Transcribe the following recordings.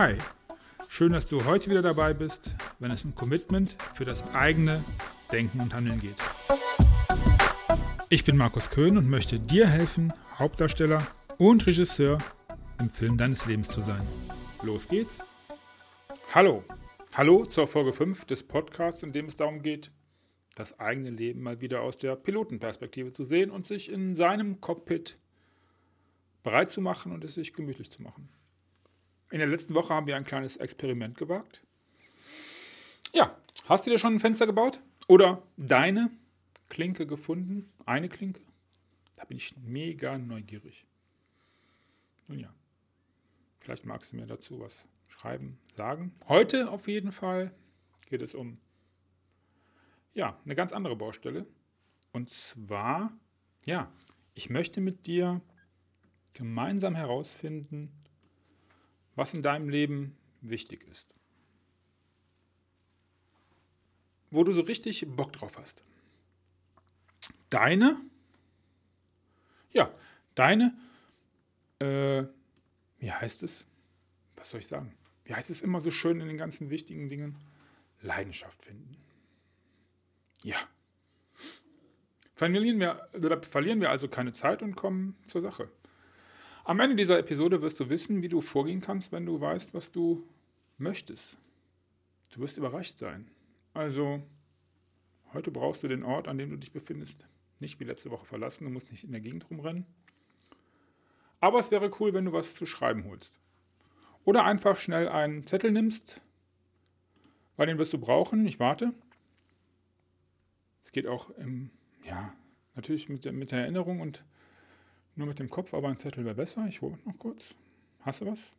Hi, schön, dass du heute wieder dabei bist, wenn es um Commitment für das eigene Denken und Handeln geht. Ich bin Markus Köhn und möchte dir helfen, Hauptdarsteller und Regisseur im Film deines Lebens zu sein. Los geht's. Hallo, hallo zur Folge 5 des Podcasts, in dem es darum geht, das eigene Leben mal wieder aus der Pilotenperspektive zu sehen und sich in seinem Cockpit bereit zu machen und es sich gemütlich zu machen. In der letzten Woche haben wir ein kleines Experiment gewagt. Ja, hast du dir schon ein Fenster gebaut? Oder deine Klinke gefunden? Eine Klinke? Da bin ich mega neugierig. Nun ja, vielleicht magst du mir dazu was schreiben, sagen. Heute auf jeden Fall geht es um ja, eine ganz andere Baustelle. Und zwar, ja, ich möchte mit dir gemeinsam herausfinden, was in deinem Leben wichtig ist. Wo du so richtig Bock drauf hast. Deine, ja, deine, äh, wie heißt es? Was soll ich sagen? Wie heißt es immer so schön in den ganzen wichtigen Dingen? Leidenschaft finden. Ja. Verlieren wir, verlieren wir also keine Zeit und kommen zur Sache. Am Ende dieser Episode wirst du wissen, wie du vorgehen kannst, wenn du weißt, was du möchtest. Du wirst überrascht sein. Also, heute brauchst du den Ort, an dem du dich befindest, nicht wie letzte Woche verlassen. Du musst nicht in der Gegend rumrennen. Aber es wäre cool, wenn du was zu schreiben holst. Oder einfach schnell einen Zettel nimmst, weil den wirst du brauchen. Ich warte. Es geht auch im, ja, natürlich mit der, mit der Erinnerung und nur mit dem Kopf, aber ein Zettel wäre besser. Ich hole noch kurz. Hast du was?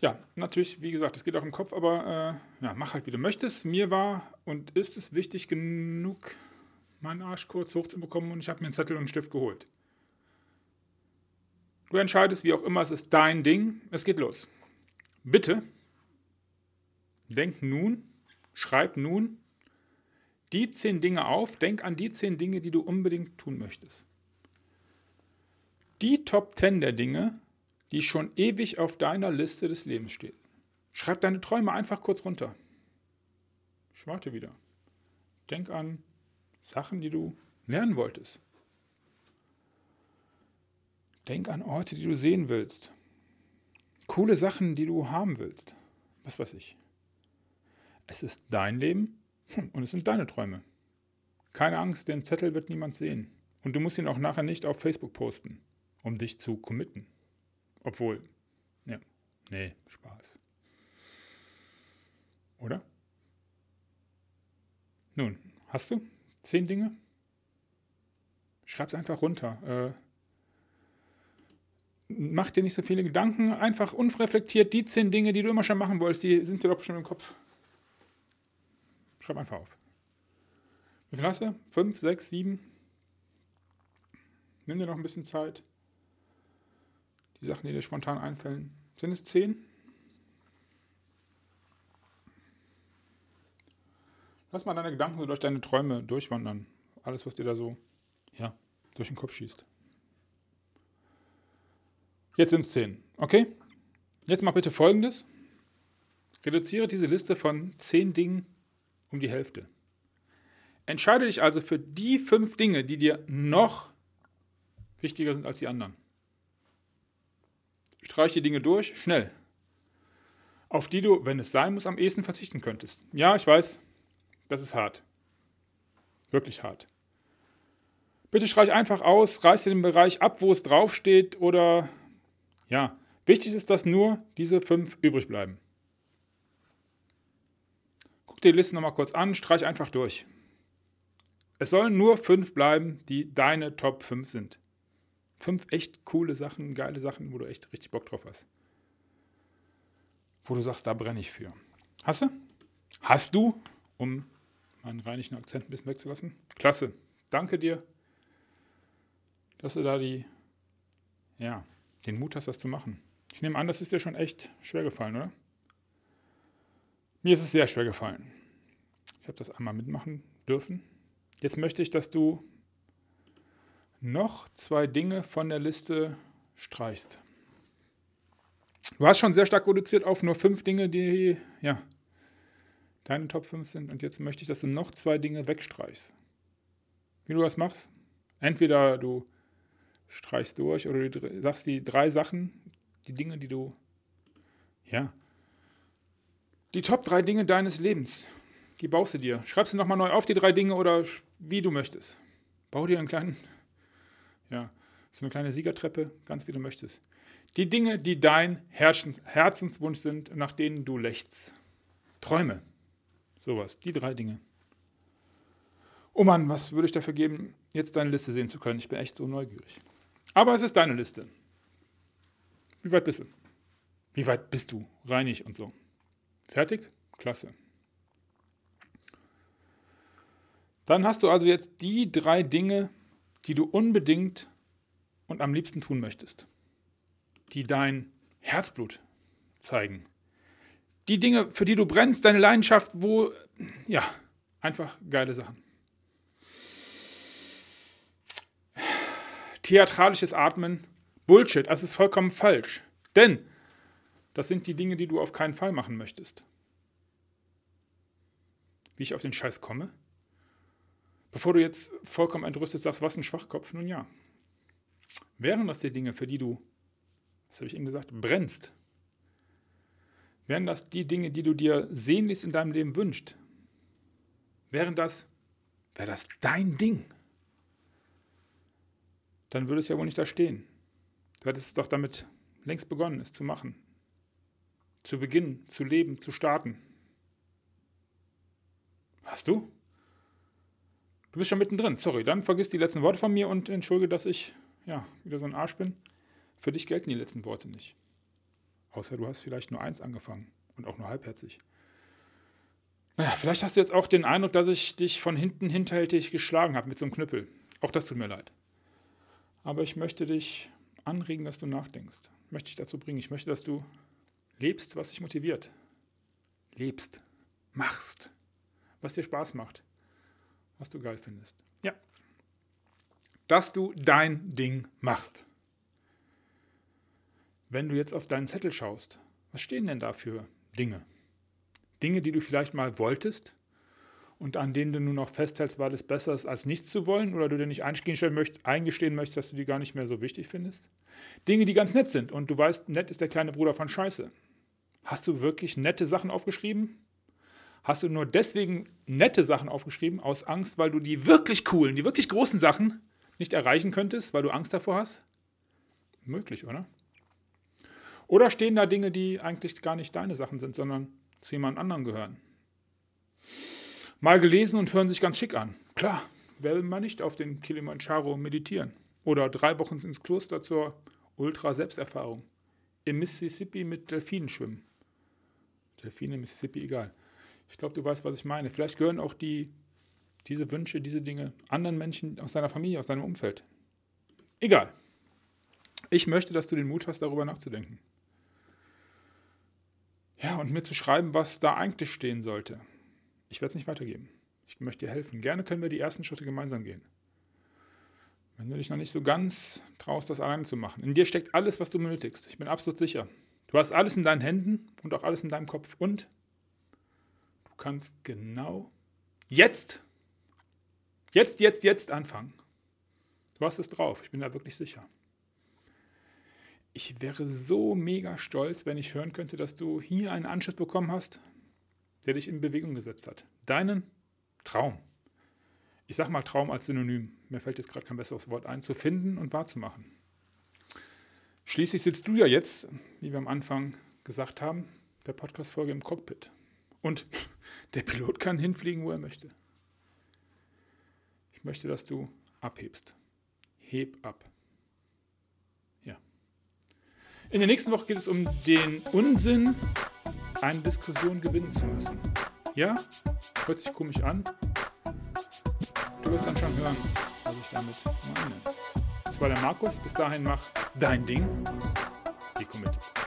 Ja, natürlich, wie gesagt, es geht auch im Kopf, aber äh, ja, mach halt, wie du möchtest. Mir war und ist es wichtig genug, meinen Arsch kurz hochzubekommen und ich habe mir einen Zettel und einen Stift geholt. Du entscheidest, wie auch immer, es ist dein Ding. Es geht los. Bitte, denk nun, schreib nun die zehn Dinge auf, denk an die zehn Dinge, die du unbedingt tun möchtest. Die Top 10 der Dinge, die schon ewig auf deiner Liste des Lebens stehen. Schreib deine Träume einfach kurz runter. Ich warte wieder. Denk an Sachen, die du lernen wolltest. Denk an Orte, die du sehen willst. Coole Sachen, die du haben willst. Was weiß ich. Es ist dein Leben hm, und es sind deine Träume. Keine Angst, den Zettel wird niemand sehen. Und du musst ihn auch nachher nicht auf Facebook posten, um dich zu committen. Obwohl, ja, nee, Spaß. Oder? Nun, hast du zehn Dinge? Schreib's einfach runter. Äh, mach dir nicht so viele Gedanken, einfach unreflektiert die zehn Dinge, die du immer schon machen wolltest, die sind dir doch schon im Kopf. Schreib einfach auf. Wie viel hast du? Fünf, sechs, sieben? Nimm dir noch ein bisschen Zeit. Die Sachen, die dir spontan einfallen. Sind es zehn? Lass mal deine Gedanken so durch deine Träume durchwandern. Alles, was dir da so ja, durch den Kopf schießt. Jetzt sind es zehn. Okay? Jetzt mach bitte folgendes. Reduziere diese Liste von zehn Dingen um die Hälfte. Entscheide dich also für die fünf Dinge, die dir noch wichtiger sind als die anderen. Streich die Dinge durch, schnell. Auf die du, wenn es sein muss, am ehesten verzichten könntest. Ja, ich weiß, das ist hart. Wirklich hart. Bitte streich einfach aus, reiß dir den Bereich ab, wo es draufsteht oder ja, wichtig ist, dass nur diese fünf übrig bleiben die Liste nochmal kurz an, streich einfach durch. Es sollen nur fünf bleiben, die deine Top 5 sind. Fünf echt coole Sachen, geile Sachen, wo du echt richtig Bock drauf hast. Wo du sagst, da brenne ich für. Hast du? Hast du, um meinen rheinischen Akzent ein bisschen wegzulassen? Klasse. Danke dir, dass du da die, ja, den Mut hast, das zu machen. Ich nehme an, das ist dir schon echt schwer gefallen, oder? Mir ist es sehr schwer gefallen. Ich habe das einmal mitmachen dürfen. Jetzt möchte ich, dass du noch zwei Dinge von der Liste streichst. Du hast schon sehr stark reduziert auf nur fünf Dinge, die ja deine Top 5 sind. Und jetzt möchte ich, dass du noch zwei Dinge wegstreichst. Wie du das machst? Entweder du streichst durch oder du sagst die drei Sachen, die Dinge, die du, ja, die Top drei Dinge deines Lebens, die baust du dir. Schreibst du nochmal neu auf, die drei Dinge oder wie du möchtest. Bau dir einen kleinen, ja, so eine kleine Siegertreppe, ganz wie du möchtest. Die Dinge, die dein Herzens Herzenswunsch sind, nach denen du lächst. Träume. Sowas. Die drei Dinge. Oh Mann, was würde ich dafür geben, jetzt deine Liste sehen zu können? Ich bin echt so neugierig. Aber es ist deine Liste. Wie weit bist du? Wie weit bist du? Reinig und so. Fertig? Klasse. Dann hast du also jetzt die drei Dinge, die du unbedingt und am liebsten tun möchtest die dein Herzblut zeigen. Die Dinge, für die du brennst, deine Leidenschaft, wo, ja, einfach geile Sachen. Theatralisches Atmen, Bullshit, das ist vollkommen falsch. Denn das sind die Dinge, die du auf keinen Fall machen möchtest. Wie ich auf den Scheiß komme? Bevor du jetzt vollkommen entrüstet sagst, was ein Schwachkopf, nun ja. Wären das die Dinge, für die du das habe ich eben gesagt, brennst, wären das die Dinge, die du dir sehnlichst in deinem Leben wünschst, wären das, wäre das dein Ding, dann würde es ja wohl nicht da stehen. Du hättest es doch damit längst begonnen, es zu machen. Zu beginnen, zu leben, zu starten. Hast du? Du bist schon mittendrin. Sorry, dann vergiss die letzten Worte von mir und entschuldige, dass ich ja wieder so ein Arsch bin. Für dich gelten die letzten Worte nicht. Außer du hast vielleicht nur eins angefangen und auch nur halbherzig. Naja, vielleicht hast du jetzt auch den Eindruck, dass ich dich von hinten hinterhältig geschlagen habe mit so einem Knüppel. Auch das tut mir leid. Aber ich möchte dich anregen, dass du nachdenkst. Möchte ich dazu bringen. Ich möchte, dass du lebst, was dich motiviert. Lebst. Machst. Was dir Spaß macht. Was du geil findest. Ja. Dass du dein Ding machst wenn du jetzt auf deinen Zettel schaust, was stehen denn da für Dinge? Dinge, die du vielleicht mal wolltest und an denen du nur noch festhältst, weil es besser ist, als nichts zu wollen oder du dir nicht eingestehen möchtest, eingestehen möchtest, dass du die gar nicht mehr so wichtig findest? Dinge, die ganz nett sind und du weißt, nett ist der kleine Bruder von Scheiße. Hast du wirklich nette Sachen aufgeschrieben? Hast du nur deswegen nette Sachen aufgeschrieben, aus Angst, weil du die wirklich coolen, die wirklich großen Sachen nicht erreichen könntest, weil du Angst davor hast? Möglich, oder? Oder stehen da Dinge, die eigentlich gar nicht deine Sachen sind, sondern zu jemand anderem gehören? Mal gelesen und hören sich ganz schick an. Klar, wer will mal nicht auf den Kilimanjaro meditieren? Oder drei Wochen ins Kloster zur Ultra-Selbsterfahrung. Im Mississippi mit Delfinen schwimmen. Delfine, Mississippi, egal. Ich glaube, du weißt, was ich meine. Vielleicht gehören auch die, diese Wünsche, diese Dinge anderen Menschen aus deiner Familie, aus deinem Umfeld. Egal. Ich möchte, dass du den Mut hast, darüber nachzudenken. Ja, und mir zu schreiben, was da eigentlich stehen sollte. Ich werde es nicht weitergeben. Ich möchte dir helfen. Gerne können wir die ersten Schritte gemeinsam gehen. Wenn du dich noch nicht so ganz traust, das alleine zu machen. In dir steckt alles, was du benötigst. Ich bin absolut sicher. Du hast alles in deinen Händen und auch alles in deinem Kopf. Und du kannst genau jetzt, jetzt, jetzt, jetzt anfangen. Du hast es drauf. Ich bin da wirklich sicher ich wäre so mega stolz, wenn ich hören könnte, dass du hier einen Anschluss bekommen hast, der dich in Bewegung gesetzt hat. Deinen Traum. Ich sage mal Traum als Synonym. Mir fällt jetzt gerade kein besseres Wort ein, zu finden und wahrzumachen. Schließlich sitzt du ja jetzt, wie wir am Anfang gesagt haben, der Podcast-Folge im Cockpit. Und der Pilot kann hinfliegen, wo er möchte. Ich möchte, dass du abhebst. Heb ab. In der nächsten Woche geht es um den Unsinn, eine Diskussion gewinnen zu müssen. Ja, hört sich komisch an. Du wirst dann schon hören, was ich damit meine. Das war der Markus. Bis dahin mach dein Ding. Die Committee.